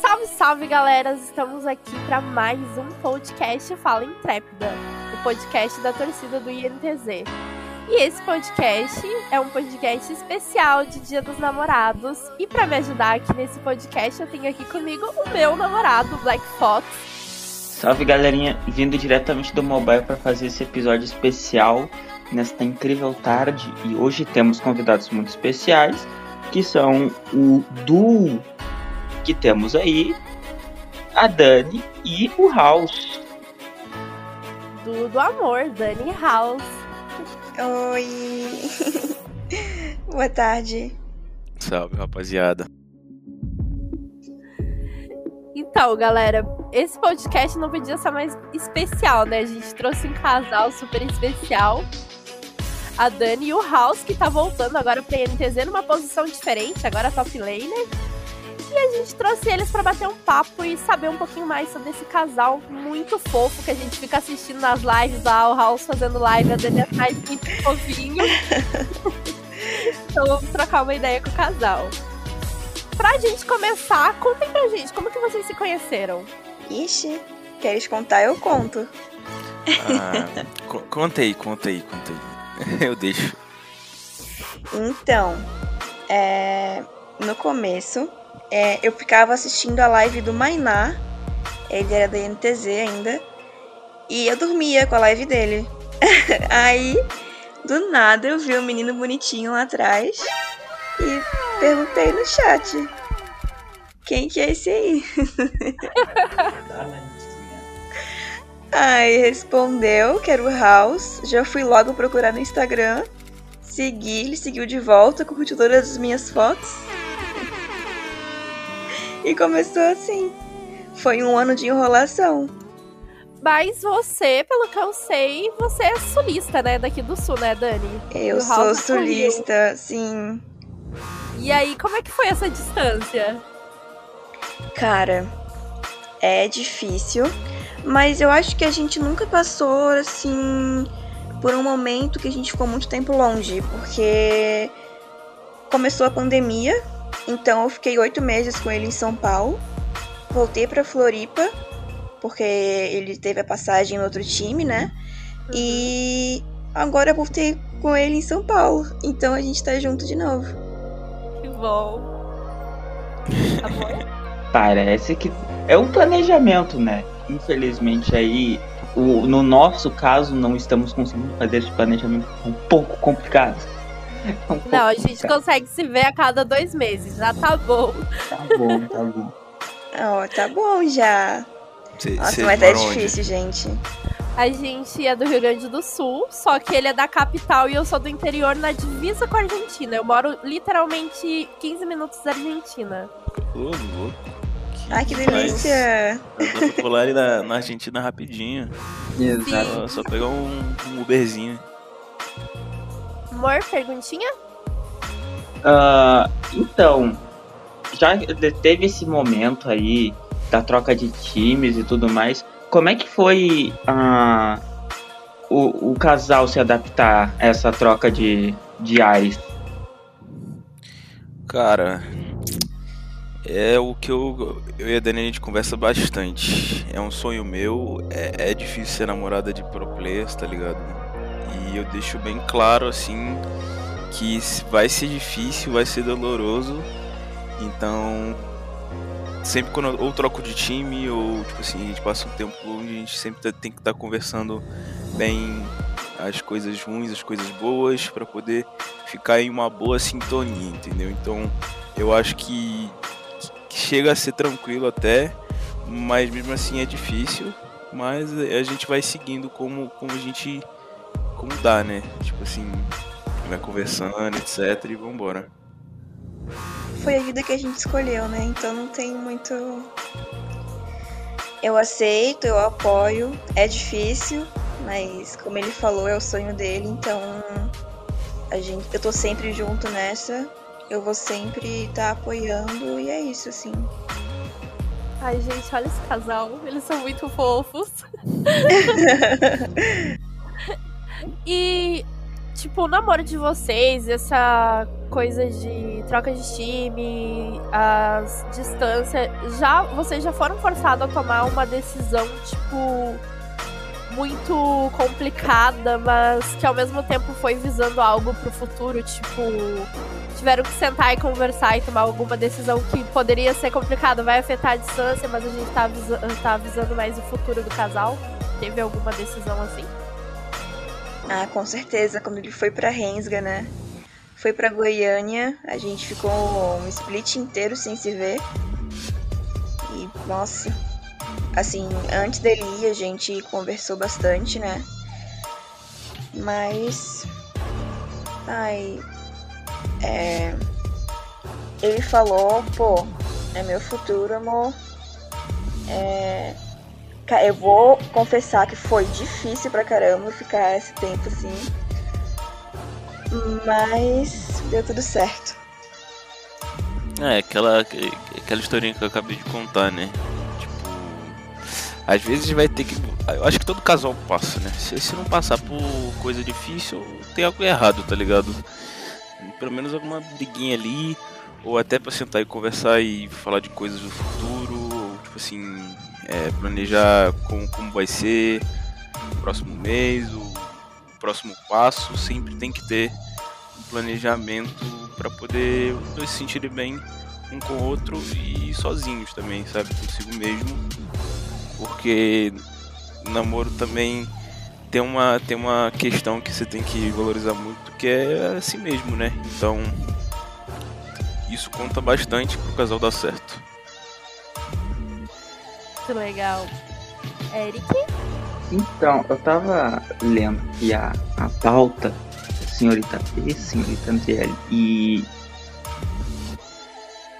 Salve, salve, galera! Estamos aqui para mais um podcast Fala Intrépida, o podcast da torcida do INTZ. E esse podcast é um podcast especial de Dia dos Namorados. E para me ajudar aqui nesse podcast, eu tenho aqui comigo o meu namorado, Black Fox. Salve, galerinha! Vindo diretamente do mobile para fazer esse episódio especial nesta incrível tarde. E hoje temos convidados muito especiais, que são o duo que temos aí, a Dani e o House. Do, do amor, Dani House. Oi! Boa tarde. Salve, rapaziada. Então, galera, esse podcast não podia ser mais especial, né? A gente trouxe um casal super especial. A Dani e o House, que tá voltando agora pra NTZ numa posição diferente, agora top laner. E a gente trouxe eles para bater um papo e saber um pouquinho mais sobre esse casal muito fofo que a gente fica assistindo nas lives lá, o House fazendo live, a Dani atrás muito fofinho. então vamos trocar uma ideia com o casal. Pra gente começar, contem pra gente como que vocês se conheceram. Ixi, queres contar? Eu conto. Ah, co conta aí, conta aí, conta aí. Eu deixo. Então, é, no começo, é, eu ficava assistindo a live do Mainá, ele era da NTZ ainda, e eu dormia com a live dele. Aí, do nada, eu vi um menino bonitinho lá atrás e perguntei no chat: Quem que é esse aí? Aí respondeu que era o House. Já fui logo procurar no Instagram. Segui, ele seguiu de volta, curtiu todas as minhas fotos. E começou assim. Foi um ano de enrolação. Mas você, pelo que eu sei, você é sulista, né? Daqui do sul, né, Dani? Eu Do sou sulista, sim. E aí, como é que foi essa distância? Cara, é difícil. Mas eu acho que a gente nunca passou, assim, por um momento que a gente ficou muito tempo longe. Porque começou a pandemia, então eu fiquei oito meses com ele em São Paulo. Voltei pra Floripa, porque ele teve a passagem em outro time, né? E agora eu voltei com ele em São Paulo. Então a gente tá junto de novo. Que bom. Tá bom? Parece que é um planejamento, né? Infelizmente aí, o- no nosso caso, não estamos conseguindo fazer esse planejamento um pouco complicado. É um Não, a gente consegue se ver a cada dois meses, já tá bom. Tá bom, tá bom. Ó, tá bom já. Cê, Nossa, mas é moram onde? difícil, gente. A gente é do Rio Grande do Sul, só que ele é da capital e eu sou do interior na divisa com a Argentina. Eu moro literalmente 15 minutos da Argentina. Ô, louco. Ai, que delícia. Eu vou pular ali na, na Argentina rapidinho. Exato. Só, só pegar um, um Uberzinho. Amor, perguntinha? Ah, então, já teve esse momento aí da troca de times e tudo mais. Como é que foi ah, o, o casal se adaptar a essa troca de, de ares? Cara, é o que eu, eu e a Dani a gente conversa bastante. É um sonho meu, é, é difícil ser namorada de pro players, tá ligado? E eu deixo bem claro assim que vai ser difícil, vai ser doloroso. Então, sempre quando eu ou troco de time ou tipo assim, a gente passa um tempo onde a gente sempre tá- tem que estar conversando bem as coisas ruins, as coisas boas pra poder ficar em uma boa sintonia, entendeu? Então, eu acho que, que chega a ser tranquilo até, mas mesmo assim é difícil, mas a gente vai seguindo como como a gente como dá, né? Tipo assim, vai conversando, etc e vambora. Foi a vida que a gente escolheu, né? Então não tem muito. Eu aceito, eu apoio. É difícil, mas como ele falou, é o sonho dele, então a gente, eu tô sempre junto nessa. Eu vou sempre estar apoiando e é isso, assim. Ai, gente, olha esse casal. Eles são muito fofos. e, tipo, o namoro de vocês, essa coisa de troca de time, as distâncias, já vocês já foram forçados a tomar uma decisão tipo muito complicada, mas que ao mesmo tempo foi visando algo pro futuro, tipo, tiveram que sentar e conversar e tomar alguma decisão que poderia ser complicada, vai afetar a distância, mas a gente tá, avisa tá avisando mais o futuro do casal. Teve alguma decisão assim? Ah, com certeza, quando ele foi pra Rensga, né? Foi pra Goiânia, a gente ficou um split inteiro sem se ver. E, nossa, Assim, antes dele ir, a gente conversou bastante, né? Mas. Ai. É. Ele falou, pô, é meu futuro, amor. É. Eu vou confessar que foi difícil pra caramba ficar esse tempo assim. Mas deu tudo certo. É, aquela, aquela historinha que eu acabei de contar, né? Às vezes vai ter que. Eu acho que todo casal passa, né? Se, se não passar por coisa difícil, tem algo errado, tá ligado? Pelo menos alguma briguinha ali, ou até pra sentar e conversar e falar de coisas do futuro, ou tipo assim, é, planejar como, como vai ser o próximo mês, o próximo passo. Sempre tem que ter um planejamento para poder se sentirem bem um com o outro e sozinhos também, sabe? Consigo mesmo porque namoro também tem uma, tem uma questão que você tem que valorizar muito, que é assim mesmo, né? Então, isso conta bastante pro casal dar certo. Que legal. Eric? Então, eu tava lendo aqui a, a pauta da senhorita P, senhorita Andriele, e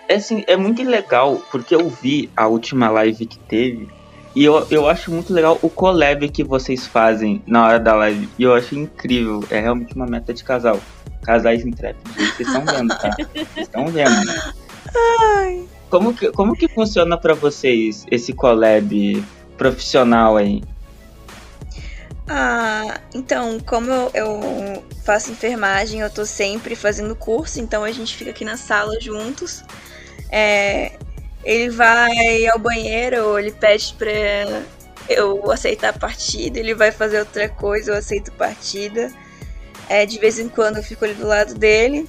é, assim, é muito legal, porque eu vi a última live que teve, e eu, eu acho muito legal o collab que vocês fazem na hora da live. E eu acho incrível. É realmente uma meta de casal. Casais intrépidos. Vocês estão vendo, tá? Vocês estão vendo. Né? Ai. Como que, como que funciona para vocês esse collab profissional aí? Ah, então, como eu, eu, faço enfermagem, eu tô sempre fazendo curso, então a gente fica aqui na sala juntos. É, ele vai ao banheiro, ele pede pra eu aceitar a partida, ele vai fazer outra coisa, eu aceito partida. É, de vez em quando eu fico ali do lado dele,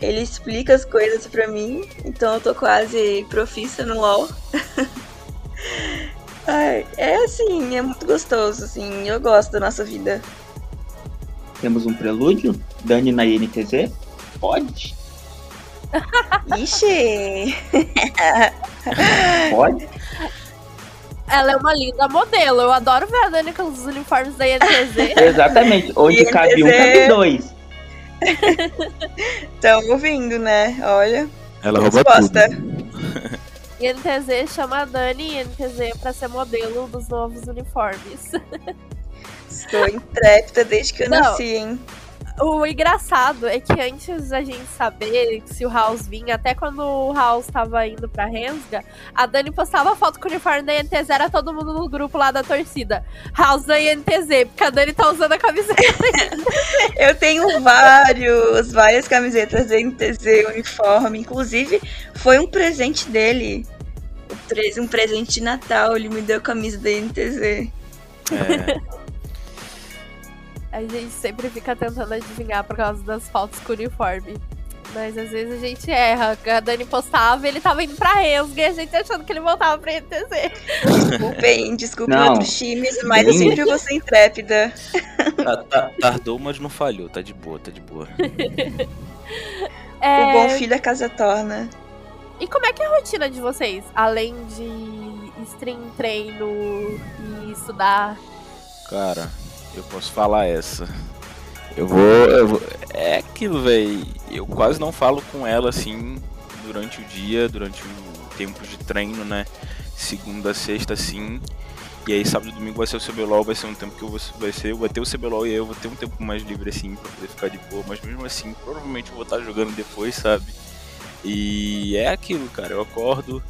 ele explica as coisas pra mim, então eu tô quase profissa no LoL. é assim, é muito gostoso, assim, eu gosto da nossa vida. Temos um prelúdio? Dani na INTZ? Pode? Ixi! Pode? Ela é uma linda modelo. Eu adoro ver a Dani com os uniformes da INTZ. Exatamente. Onde INTZ... cabe um, cabe dois. Estão ouvindo, né? Olha. Ela rouba resposta. tudo. INTZ chama a Dani INTZ pra ser modelo dos novos uniformes. Estou intrépida desde que eu Não. nasci, hein? O engraçado é que antes da gente saber se o House vinha, até quando o House tava indo pra Rensga, a Dani postava foto com o uniforme da INTZ, era todo mundo no grupo lá da torcida. House da INTZ, porque a Dani tá usando a camiseta. Eu tenho vários, várias camisetas da INTZ, uniforme. Inclusive, foi um presente dele. Um presente de Natal, ele me deu a camisa da INTZ. É. A gente sempre fica tentando adivinhar por causa das fotos com uniforme. Mas às vezes a gente erra. A Dani postava ele tava indo pra Rensga e a gente achando que ele voltava pra ETC. Desculpem, desculpem não. outros times, mas eu sempre vou ser intrépida. Tá, tá, tardou, mas não falhou. Tá de boa, tá de boa. é... O bom filho a casa torna. E como é que é a rotina de vocês? Além de stream, treino e estudar? Cara, eu posso falar essa. Eu vou, eu vou. É aquilo, velho. Eu quase não falo com ela assim durante o dia, durante o tempo de treino, né? Segunda, sexta, sim. E aí sábado e domingo vai ser o CBLOL, vai ser um tempo que eu vou, vai ser, eu vou ter o CBLOL e eu vou ter um tempo mais livre assim pra poder ficar de boa, mas mesmo assim, provavelmente eu vou estar jogando depois, sabe? E é aquilo, cara, eu acordo,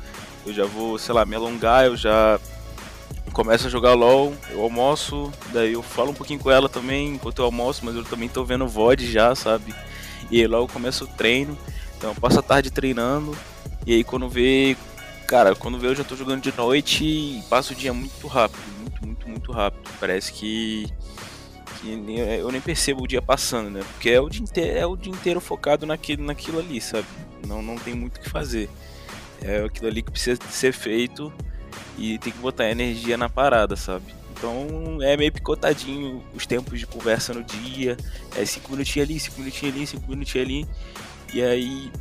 eu já vou, sei lá, me alongar, eu já começo a jogar LOL, eu almoço, daí eu falo um pouquinho com ela também enquanto eu almoço, mas eu também tô vendo VOD já, sabe? E aí logo começa o treino. Então eu passo a tarde treinando. E aí quando vê. Cara, quando vê eu já tô jogando de noite e passo o dia muito rápido. Muito, muito, muito rápido. Parece que. que eu nem percebo o dia passando, né? Porque é o dia inteiro, é o dia inteiro focado naquilo, naquilo ali, sabe? Não, não tem muito o que fazer. É aquilo ali que precisa ser feito e tem que botar energia na parada, sabe? Então é meio picotadinho os tempos de conversa no dia. É 5 minutinhos ali, 5 minutinhos ali, 5 minutinhos ali. E aí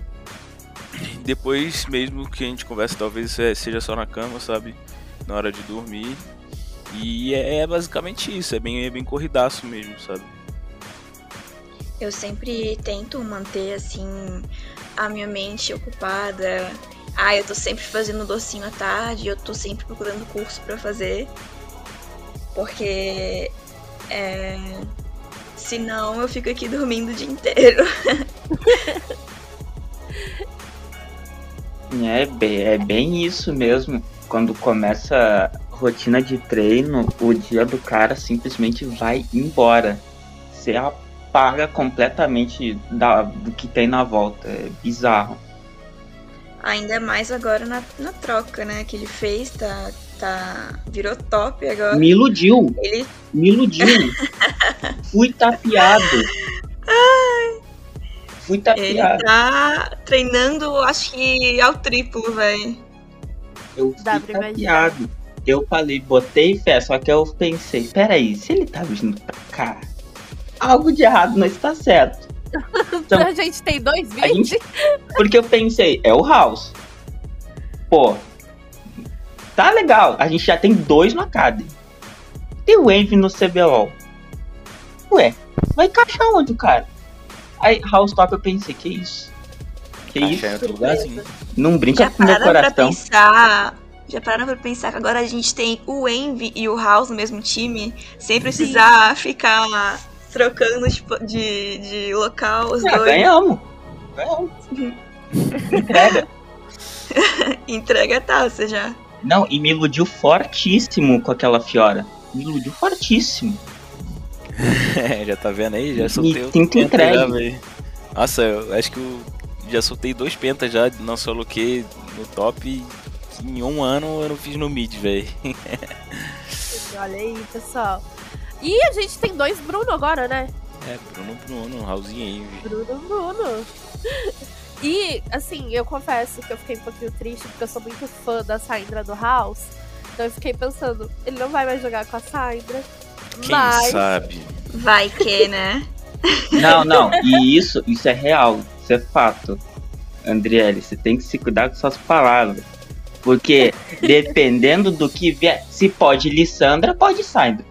depois mesmo que a gente conversa, talvez é, seja só na cama, sabe? Na hora de dormir. E é, é basicamente isso, é bem, é bem corridaço mesmo, sabe? Eu sempre tento manter assim a minha mente ocupada. Ah, eu tô sempre fazendo docinho à tarde, eu tô sempre procurando curso para fazer. Porque é, senão eu fico aqui dormindo o dia inteiro. é, bem, é bem isso mesmo. Quando começa a rotina de treino, o dia do cara simplesmente vai embora. Você apaga completamente da, do que tem na volta. É bizarro. Ainda mais agora na, na troca, né? Que ele fez, tá, tá. Virou top agora. Me iludiu. Ele... Me iludiu. Fui tapeado. Ai. Fui tapeado. Ele tá treinando, acho que ao triplo, velho. Eu fui tapeado. Eu falei, botei fé, só que eu pensei, peraí, se ele tá vindo pra cá, algo de errado não está certo. Então, a gente tem dois vídeos. Porque eu pensei, é o House. Pô, tá legal. A gente já tem dois no Academy. Tem o Envy no CBLOL. Ué, vai encaixar onde o cara? Aí, House Top eu pensei, que isso? Que isso? Não brinca já com meu coração. Pra pensar, já pararam pra pensar que agora a gente tem o Envy e o House no mesmo time, sem precisar Sim. ficar trocando tipo, de, de local os ah, dois. Ganhamos. Ganhamos. Entrega. Entrega tá, você já. Não, e me iludiu fortíssimo com aquela Fiora. Me iludiu fortíssimo. já tá vendo aí? Já soltei o entregue. Já, Nossa, eu acho que eu já soltei dois pentas já, não solo que no top. Em um ano eu não fiz no mid, velho. Olha aí, pessoal. E a gente tem dois Bruno agora, né? É, Bruno, Bruno, Raulzinho aí. Bruno, Bruno. E, assim, eu confesso que eu fiquei um pouquinho triste, porque eu sou muito fã da Saindra do House. Então eu fiquei pensando, ele não vai mais jogar com a Saindra. Quem mas... sabe? Vai que, né? Não, não. E isso, isso é real. Isso é fato. Andriele, você tem que se cuidar com suas palavras. Porque dependendo do que vier, se pode Lissandra, pode Saindra.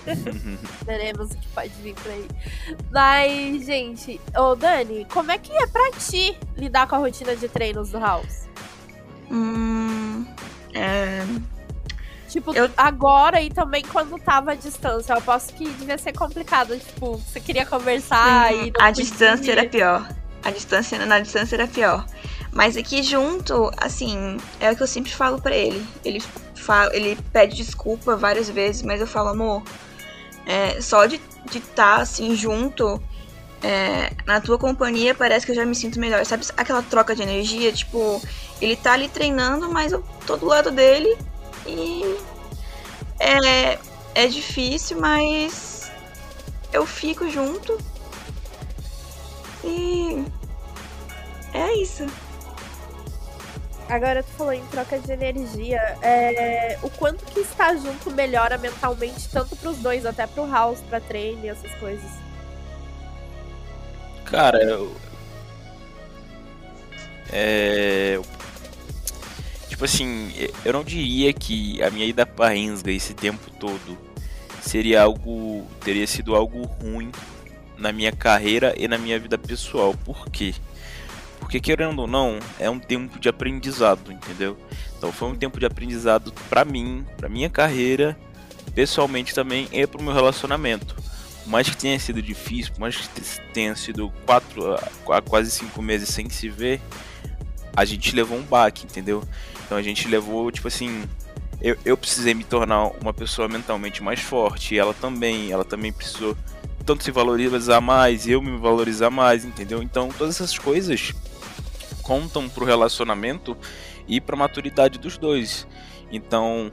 Veremos o que pode vir por aí. Mas, gente, ô Dani, como é que é pra ti lidar com a rotina de treinos do House? Hum. É... Tipo, eu... agora e também quando tava à distância. Eu aposto que devia ser complicado. Tipo, você queria conversar Sim, e. a distância era pior. A distância na distância era pior. Mas aqui junto, assim, é o que eu sempre falo para ele. Ele fala, ele pede desculpa várias vezes, mas eu falo, amor, é, só de estar tá, assim junto é, na tua companhia parece que eu já me sinto melhor. Sabe aquela troca de energia? Tipo, ele tá ali treinando, mas eu tô do lado dele e é, é difícil, mas eu fico junto. E é isso. Agora tu falou em troca de energia. É, o quanto que estar junto melhora mentalmente, tanto pros dois, até pro House, pra treino e essas coisas? Cara, eu. É. Tipo assim, eu não diria que a minha ida pra Ensga esse tempo todo seria algo. teria sido algo ruim na minha carreira e na minha vida pessoal. Por quê? Querendo ou não, é um tempo de aprendizado, entendeu? Então foi um tempo de aprendizado para mim, para minha carreira, pessoalmente também e para o meu relacionamento. Por mais que tenha sido difícil, por mais que tenha sido quatro, quase cinco meses sem se ver, a gente levou um baque, entendeu? Então a gente levou, tipo assim, eu, eu precisei me tornar uma pessoa mentalmente mais forte, ela também, ela também precisou tanto se valorizar mais, eu me valorizar mais, entendeu? Então todas essas coisas contam pro relacionamento e pra maturidade dos dois. Então,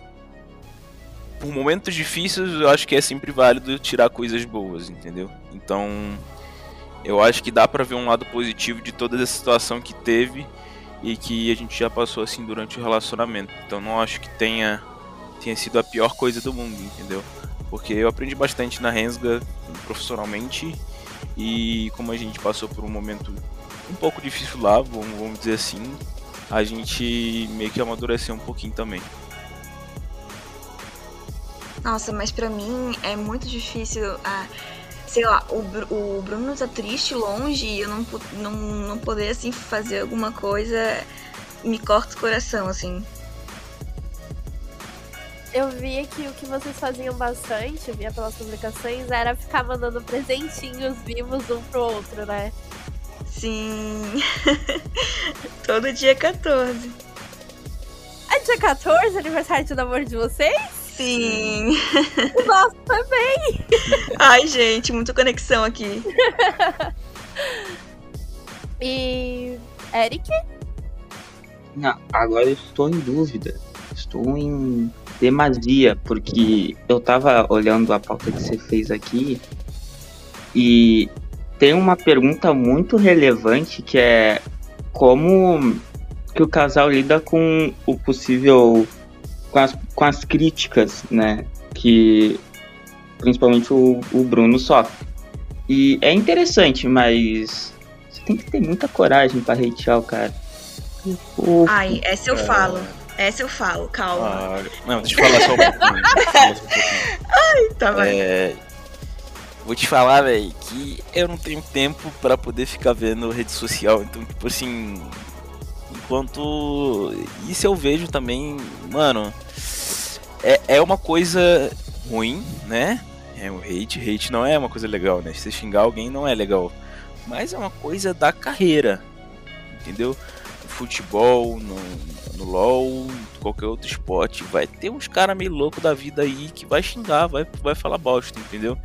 por momentos difíceis, eu acho que é sempre válido tirar coisas boas, entendeu? Então, eu acho que dá para ver um lado positivo de toda essa situação que teve e que a gente já passou assim durante o relacionamento. Então, não acho que tenha tenha sido a pior coisa do mundo, entendeu? Porque eu aprendi bastante na Rensga profissionalmente e como a gente passou por um momento um pouco difícil lá, vamos, vamos dizer assim, a gente meio que amadureceu um pouquinho também. Nossa, mas para mim é muito difícil. Ah, sei lá, o, o Bruno tá triste longe e eu não, não, não poder assim fazer alguma coisa me corta o coração, assim. Eu via que o que vocês faziam bastante, via pelas publicações, era ficar mandando presentinhos vivos um pro outro, né? Sim. Todo dia 14. É dia 14, aniversário de namoro de vocês? Sim. O nosso também. Ai, gente, muita conexão aqui. e. Eric? Não, agora eu estou em dúvida. Estou em demasia, porque eu tava olhando a pauta que você fez aqui e tem uma pergunta muito relevante que é como que o casal lida com o possível com as, com as críticas, né, que principalmente o, o Bruno sofre. E é interessante, mas você tem que ter muita coragem para hatear o cara. Ai, essa eu falo. Essa eu falo, calma. Ah, não, deixa eu falar só um pouquinho. Ai, tá bem. É, vou te falar, velho, que eu não tenho tempo para poder ficar vendo rede social. Então, tipo assim, enquanto isso eu vejo também, mano, é, é uma coisa ruim, né? É um hate, hate não é uma coisa legal, né? Você xingar alguém não é legal, mas é uma coisa da carreira, entendeu? No futebol, no, no LoL, qualquer outro esporte, vai ter uns caras meio louco da vida aí que vai xingar, vai, vai falar bosta, entendeu?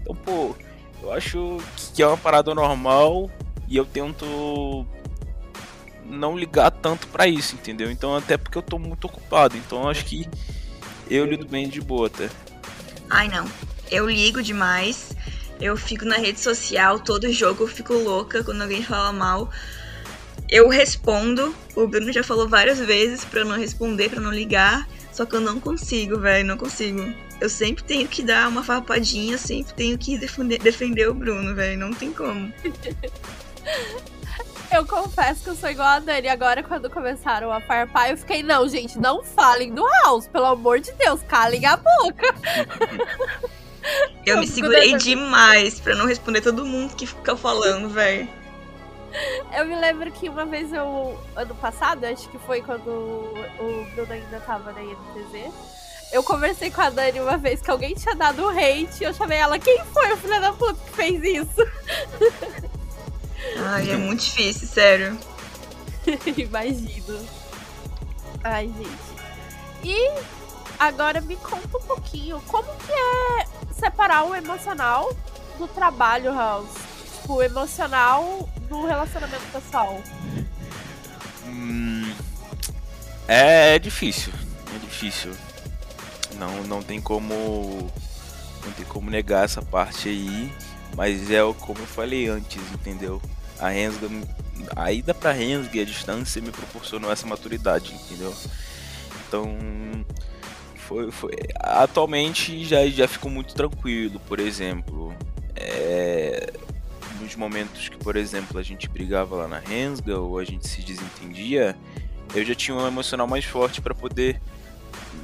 Então, pô, eu acho que é uma parada normal e eu tento não ligar tanto para isso, entendeu? Então, até porque eu tô muito ocupado, então acho que eu lido bem de boa até. Ai, não. Eu ligo demais. Eu fico na rede social, todo jogo eu fico louca quando alguém fala mal. Eu respondo. O Bruno já falou várias vezes eu não responder, eu não ligar. Só que eu não consigo, velho. Não consigo. Eu sempre tenho que dar uma farpadinha, sempre tenho que defender, defender o Bruno, velho. Não tem como. Eu confesso que eu sou igual a Dani. Agora, quando começaram a farpar, eu fiquei, não, gente, não falem do House, pelo amor de Deus, calem a boca. Eu me segurei demais pra não responder todo mundo que fica falando, velho. Eu me lembro que uma vez eu, ano passado, acho que foi quando o Bruno ainda tava na INTZ, eu conversei com a Dani uma vez que alguém tinha dado um hate e eu chamei ela, quem foi o filho da puta que fez isso? Ai, é muito difícil, sério. Imagino. Ai, gente. E agora me conta um pouquinho, como que é separar o emocional do trabalho, House? Tipo, o emocional do relacionamento pessoal. Hum, é, é difícil, é difícil. Não, não tem como, não tem como negar essa parte aí, mas é como eu falei antes, entendeu? A Rensga, a ida pra Rensga e a distância me proporcionou essa maturidade, entendeu? Então, foi, foi atualmente já já fico muito tranquilo, por exemplo, é, nos momentos que, por exemplo, a gente brigava lá na Rensga ou a gente se desentendia, eu já tinha um emocional mais forte para poder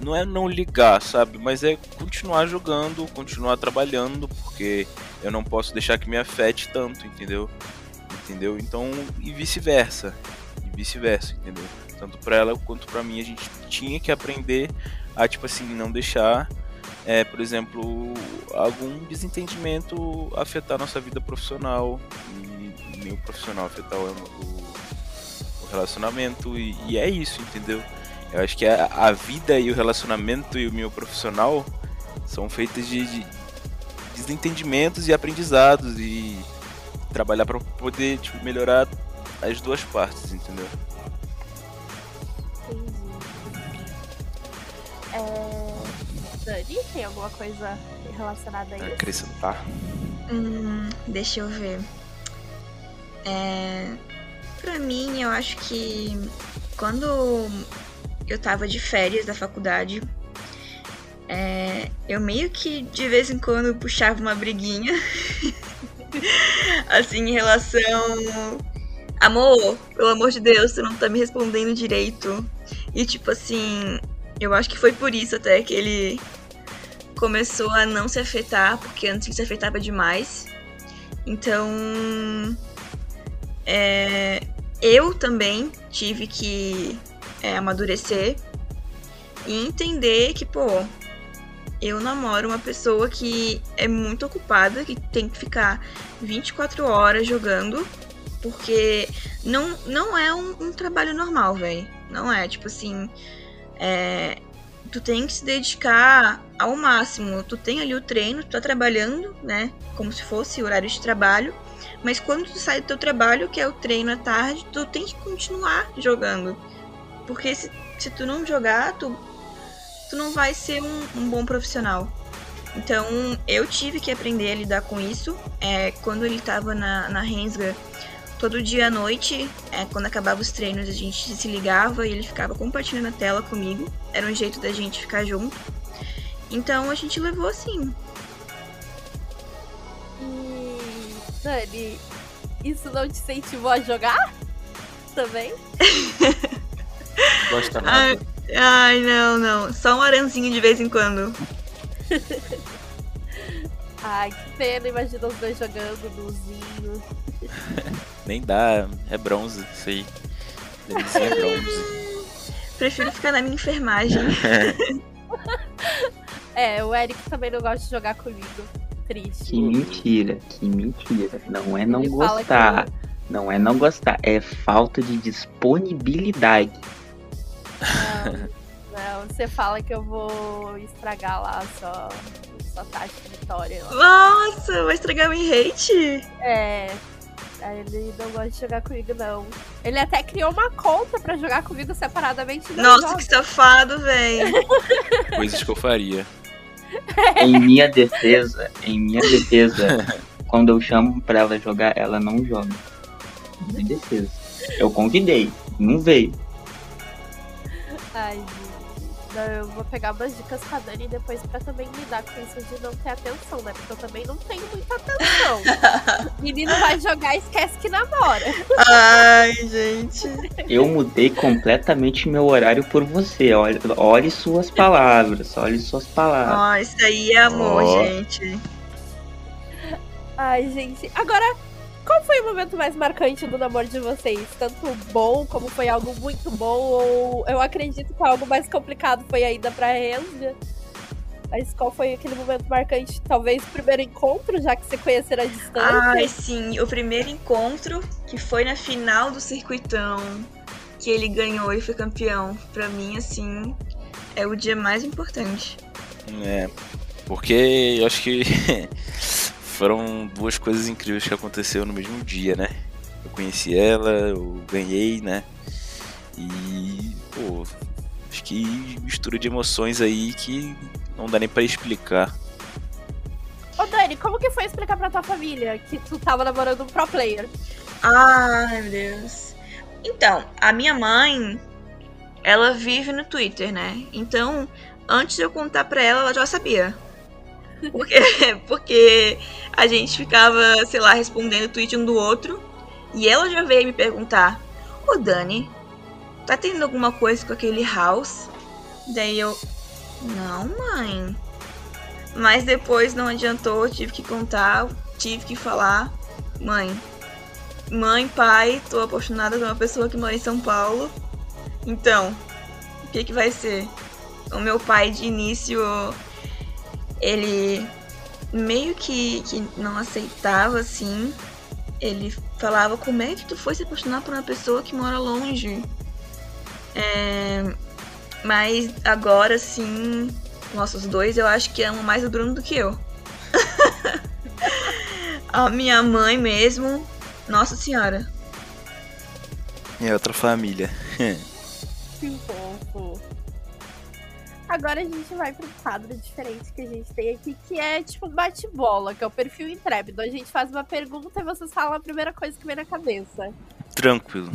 não é não ligar, sabe? Mas é continuar jogando, continuar trabalhando, porque eu não posso deixar que me afete tanto, entendeu? Entendeu? Então, e vice-versa. E vice-versa, entendeu? Tanto para ela quanto para mim, a gente tinha que aprender a, tipo assim, não deixar, é, por exemplo, algum desentendimento afetar nossa vida profissional e nem profissional afetar o, o, o relacionamento. E, e é isso, entendeu? Eu acho que a, a, vida e o relacionamento e o meu profissional são feitos de, de, desentendimentos e aprendizados e trabalhar para poder tipo, melhorar as duas partes, entendeu? Entendi. É... Dani, tem alguma coisa relacionada a isso? Acrescentar. Hum, deixa eu ver. É, pra mim, eu acho que quando eu tava de férias da faculdade, é, eu meio que de vez em quando puxava uma briguinha. assim, em relação. Amor, pelo amor de Deus, você não tá me respondendo direito. E tipo assim, eu acho que foi por isso até que ele começou a não se afetar, porque antes ele se afetava demais. Então. É, eu também tive que é, amadurecer e entender que, pô, eu namoro uma pessoa que é muito ocupada, que tem que ficar 24 horas jogando, porque não, não é um, um trabalho normal, velho. Não é, tipo assim. É, tu tem que se dedicar ao máximo. Tu tem ali o treino, tu tá trabalhando, né? Como se fosse horário de trabalho. Mas quando tu sai do teu trabalho, que é o treino à tarde, tu tem que continuar jogando. Porque se, se tu não jogar, tu, tu não vai ser um, um bom profissional. Então eu tive que aprender a lidar com isso. É, quando ele tava na, na Rensga, todo dia à noite, é, quando acabava os treinos, a gente se ligava e ele ficava compartilhando a tela comigo. Era um jeito da gente ficar junto. Então a gente levou assim. E, Dani, isso não te incentivou a jogar? Também? Gosta Ai, nada. ai, não, não. Só um aranzinho de vez em quando. Ai, que pena, imagina os dois jogando luzinho. Nem dá, é bronze, isso aí. Delicinha é bronze. Prefiro ficar na minha enfermagem. É, o Eric também não gosta de jogar comigo. Triste. Que mentira, que mentira. Não é não Ele gostar. que- Não é não gostar, é falta de disponibilidade. Não, você fala que eu vou estragar lá só sua taxa de vitória. lá. Nossa, vai estragar o hate? É. Ele não gosta de jogar comigo, não. Ele até criou uma conta pra jogar comigo separadamente. Nossa, joga. que safado, velho. Coisas que eu faria. Em minha defesa, em minha defesa, quando eu chamo pra ela jogar, ela não joga. Minha defesa. Eu convidei, não veio. Ai, gente. Não, eu vou pegar umas dicas com a Dani depois pra também lidar com isso de não ter atenção, né? Porque eu também não tenho muita atenção. Menino vai jogar e esquece que namora. Ai, gente. Eu mudei completamente meu horário por você. Olha, olhe suas palavras, olhe suas palavras. Ó, isso aí é amor, Ó. gente. Ai, gente. Agora, qual foi o momento mais marcante do namoro de vocês? Tanto bom como foi algo muito bom, ou eu acredito que algo mais complicado foi a ida pra Renga. Mas qual foi aquele momento marcante? Talvez o primeiro encontro, já que se conheceram à distância. Ai, sim, o primeiro encontro, que foi na final do circuitão, que ele ganhou e foi campeão. Pra mim, assim, é o dia mais importante. É, porque eu acho que foram duas coisas incríveis que aconteceram no mesmo dia, né? Eu conheci ela, eu ganhei, né? E, pô, acho que mistura de emoções aí que não dá nem pra explicar. Ô, Dani, como que foi explicar pra tua família que tu tava namorando um pro player? Ai, meu Deus. Então, a minha mãe, ela vive no Twitter, né? Então, antes de eu contar pra ela, ela já sabia. Porque, porque a gente ficava, sei lá, respondendo tweet um do outro. E ela já veio me perguntar: Ô Dani, tá tendo alguma coisa com aquele house? Daí eu: Não, mãe. Mas depois não adiantou, tive que contar, tive que falar: Mãe, mãe, pai, tô apaixonada por uma pessoa que mora em São Paulo. Então, o que que vai ser? O meu pai de início, ele meio que, que não aceitava assim. Ele falava, como é que tu foi se apaixonar por uma pessoa que mora longe? É, mas agora sim, nossos dois, eu acho que amam mais o Bruno do que eu. A minha mãe mesmo. Nossa senhora. É outra família. Que fofo. Agora a gente vai pro quadro diferente que a gente tem aqui, que é tipo bate-bola, que é o perfil intrépido. A gente faz uma pergunta e vocês falam a primeira coisa que vem na cabeça. Tranquilo.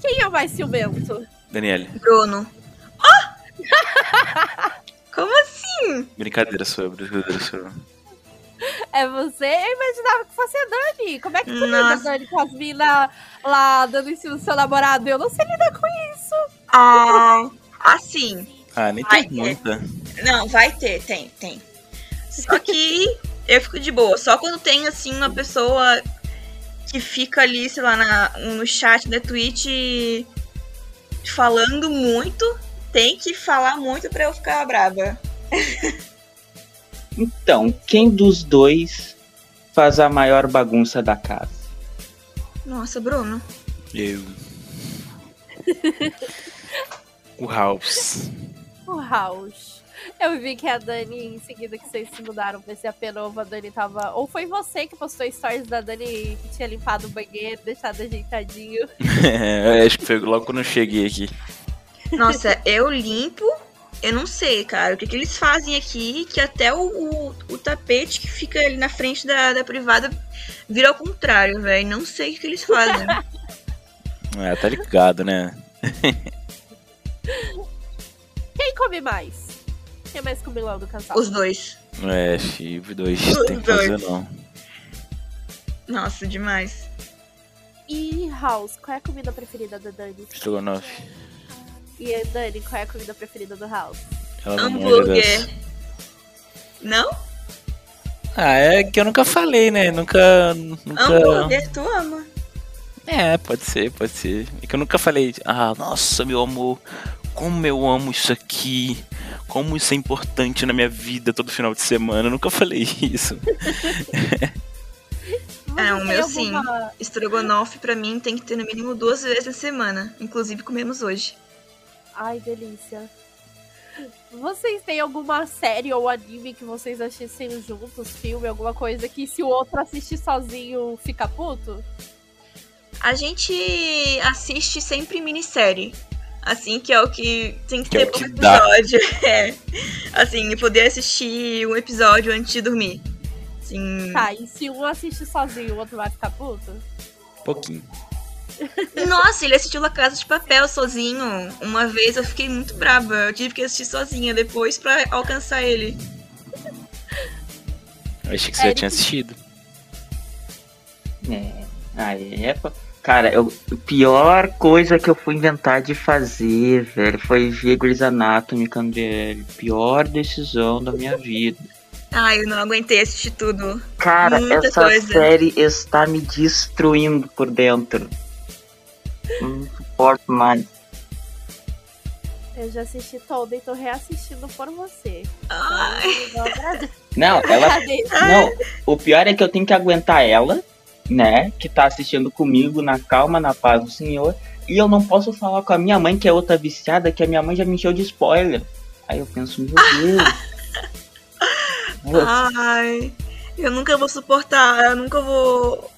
Quem é o mais ciumento? Daniele, Bruno. Ah! Como assim? brincadeira sua, brincadeira sua. É você? Eu imaginava que fosse a Dani. Como é que tu lida. Dani, com as minas lá dando em cima do seu namorado? Eu não sei lidar com isso. Ah, assim. Ah, nem Ai, tem muita. Não, vai ter, tem, tem. Só que eu fico de boa. Só quando tem, assim, uma pessoa que fica ali, sei lá, na- no chat da Twitch falando muito, tem que falar muito pra eu ficar brava. Então, quem dos dois faz a maior bagunça da casa? Nossa, Bruno. Eu. o House. O House. Eu vi que a Dani, em seguida que vocês se mudaram pra esse AP novo, a Dani tava. Ou foi você que postou stories da Dani que tinha limpado o banheiro, deixado ajeitadinho. É, acho que foi logo quando eu cheguei aqui. Nossa, eu limpo. Eu não sei, cara, o que, que eles fazem aqui, que até o, o, o tapete que fica ali na frente da, da privada vira ao contrário, velho. Não sei o que, que eles fazem. É, tá ligado, né? Quem come mais? Quem é mais comilão do casal? Os dois. É, Chive 2, Os tem que fazer dois. não. Nossa, demais. E House, qual é a comida preferida da Dani? Estrogonofe. E a Dani, qual é a comida preferida do House? Ela Hambúrguer. Não? Ah, é que eu nunca falei, né? Nunca. Nunca. Hambúrguer, tu ama. É, pode ser, pode ser. É que eu nunca falei, ah, nossa, meu amor, como eu amo isso aqui, como isso é importante na minha vida todo final de semana. Eu nunca falei isso. É, o meu alguma- Estrogonofe pra mim tem que ter no mínimo duas vezes na semana. Inclusive comemos hoje. Ai, delícia. Vocês têm alguma série ou anime que vocês assistem juntos, filme, alguma coisa que se o outro assistir sozinho fica puto? A gente assiste sempre minissérie. Assim, que é o que tem que, Que é ter o que por dá. episódio. É. Assim, e poder assistir um episódio antes de dormir. Assim. Tá, e se um assiste sozinho, o outro vai ficar puto? Pouquinho. Nossa, ele assistiu La Casa de Papel sozinho. Uma vez eu fiquei muito brava. Eu tive que assistir sozinha depois pra alcançar ele. Eu achei que você já Eric. tinha assistido. É, aí é. Cara, eu, a pior coisa que eu fui inventar de fazer, velho, foi ver Grey's Anatomy, Candelli. Pior decisão da minha vida. Ai, eu não aguentei assistir tudo. Cara, Muita essa coisa. série está me destruindo por dentro. Não suporto mais. Eu já assisti toda e tô reassistindo por você. Ai. Então, não ela. Não, o pior é que eu tenho que aguentar ela, né? Que tá assistindo comigo na calma, na paz do Senhor. E eu não posso falar com a minha mãe, que é outra viciada, que a minha mãe já me encheu de spoiler. Aí eu penso, meu Deus. Você- Ai, eu nunca vou suportar, eu nunca vou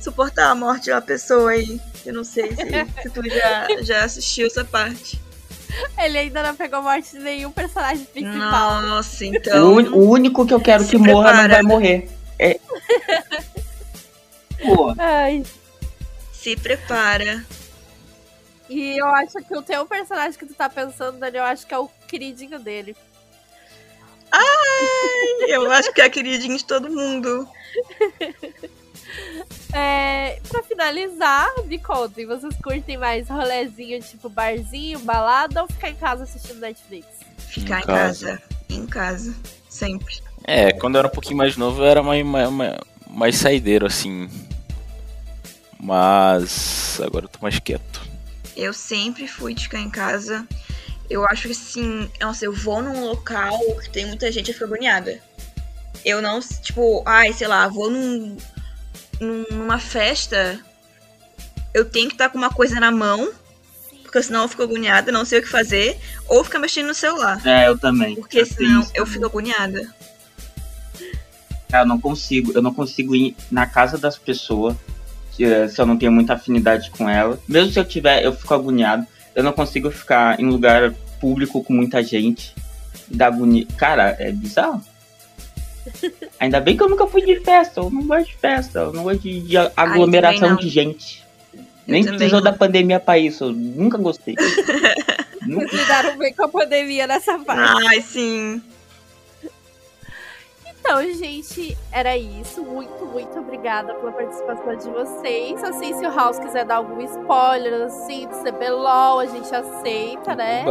suportar a morte de uma pessoa aí. Eu não sei se, se tu já, já assistiu essa parte. Ele ainda não pegou morte de nenhum personagem principal. Nossa, o, então. un- o único que eu quero que morra não prepara. vai morrer. É. Pô, Ai. Se prepara. E eu acho que o teu personagem que tu tá pensando, Dani, eu acho que é o queridinho dele. Eu acho que é a queridinha de todo mundo. É, pra finalizar, me contem, vocês curtem mais rolezinho, tipo barzinho, balada ou ficar em casa assistindo Netflix? Ficar Em em casa. casa. Em casa. Sempre. É, quando eu era um pouquinho mais novo eu era mais, mais, mais, mais saideiro, assim. Mas agora eu tô mais quieto. Eu sempre fui de ficar em casa. Eu acho que assim, nossa, eu vou num local que tem muita gente, eu fico agoniada. Eu não, tipo, ai, sei lá, vou num, num- numa festa, eu tenho que estar com uma coisa na mão, porque senão eu fico agoniada, não sei o que fazer, ou ficar mexendo no celular, é, eu também. porque Eu senão eu também. fico agoniada. Eu não consigo, eu não consigo ir na casa das pessoas se, se eu não tenho muita afinidade com ela. Mesmo se eu tiver, eu fico agoniado. Eu não consigo ficar em lugar público com muita gente. Da agonia. Cara, é bizarro. Ainda bem que eu nunca fui de festa. Eu não gosto de festa. Eu não gosto de, de aglomeração de gente. Eu Nem precisou da pandemia pra isso. Eu nunca gostei. nunca... Lidaram bem com a pandemia nessa parte. Ai, sim. Então, gente, era isso. Muito, muito obrigada pela participação de vocês. Assim, se o House quiser dar algum spoiler, assim, de CBLOL, a gente aceita, né?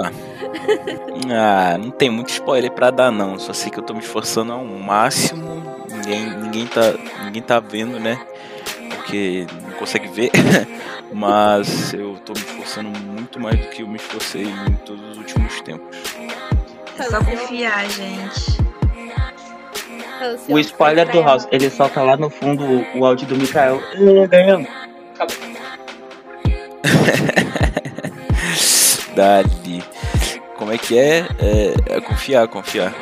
ah, não tem muito spoiler pra dar, não. Só sei que eu tô me esforçando ao máximo. Ninguém, ninguém, tá, ninguém tá vendo, né? Porque não consegue ver. Mas eu tô me esforçando muito mais do que eu me esforcei em todos os últimos tempos. É só confiar, gente. O spoiler do House, ele solta lá no fundo o áudio do Mikael. Acabou. Dali. Como é que é? é? é? confiar, confiar.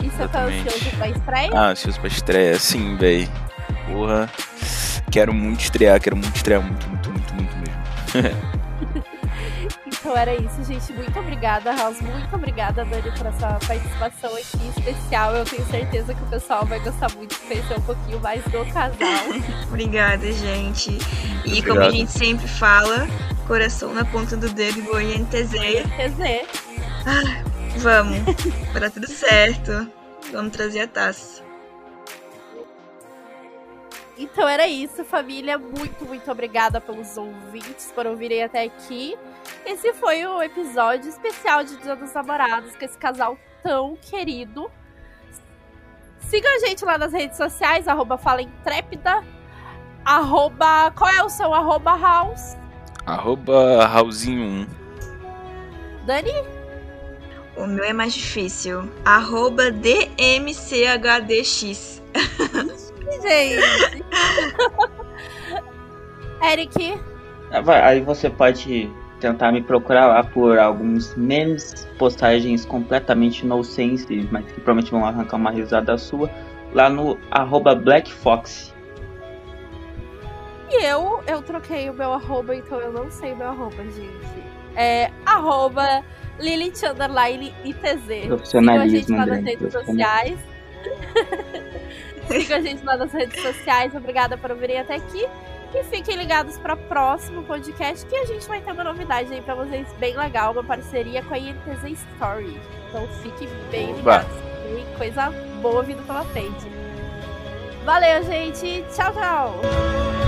E você tá ansioso pra estreia? Ah, ansioso pra estreia, sim, véi. Porra. Quero muito estrear, quero muito estrear, muito, muito, muito, muito mesmo. Então era isso, gente. Muito obrigada, House. Muito obrigada, Dani, por essa participação aqui especial. Eu tenho certeza que o pessoal vai gostar muito de conhecer um pouquinho mais do casal. obrigada, gente. E Obrigado. como a gente sempre fala, coração na ponta do dedo e boa NTZ. NTZ. Ah, vamos. Vai dar tudo certo. Vamos trazer a taça. Então era isso, família. Muito, muito obrigada pelos ouvintes por ouvirem até aqui. Esse foi o episódio especial de Dia dos Namorados com esse casal tão querido. Siga a gente lá nas redes sociais, arroba Fala Intrépida. Arroba. Qual é o seu arroba, House? Arroba Raulzinho1. Dani? O meu é mais difícil. Arroba DMCHDX. gente. Eric? Ah, aí você pode tentar me procurar lá por alguns memes, postagens completamente nonsense, mas que provavelmente vão arrancar uma risada sua, lá no arroba blackfox. E eu, eu troquei o meu arroba, então eu não sei o meu arroba, gente. É arroba Lilith Underline ITZ. Profissionalismo, Siga a gente lá nas redes sociais. Siga a gente lá nas redes sociais. Obrigada por virem até aqui. E fiquem ligados para o próximo podcast que a gente vai ter uma novidade aí para vocês bem legal, uma parceria com a INTZ Story. Então fiquem bem ligados. Tem coisa boa vindo pela frente. Valeu, gente. Tchau, tchau.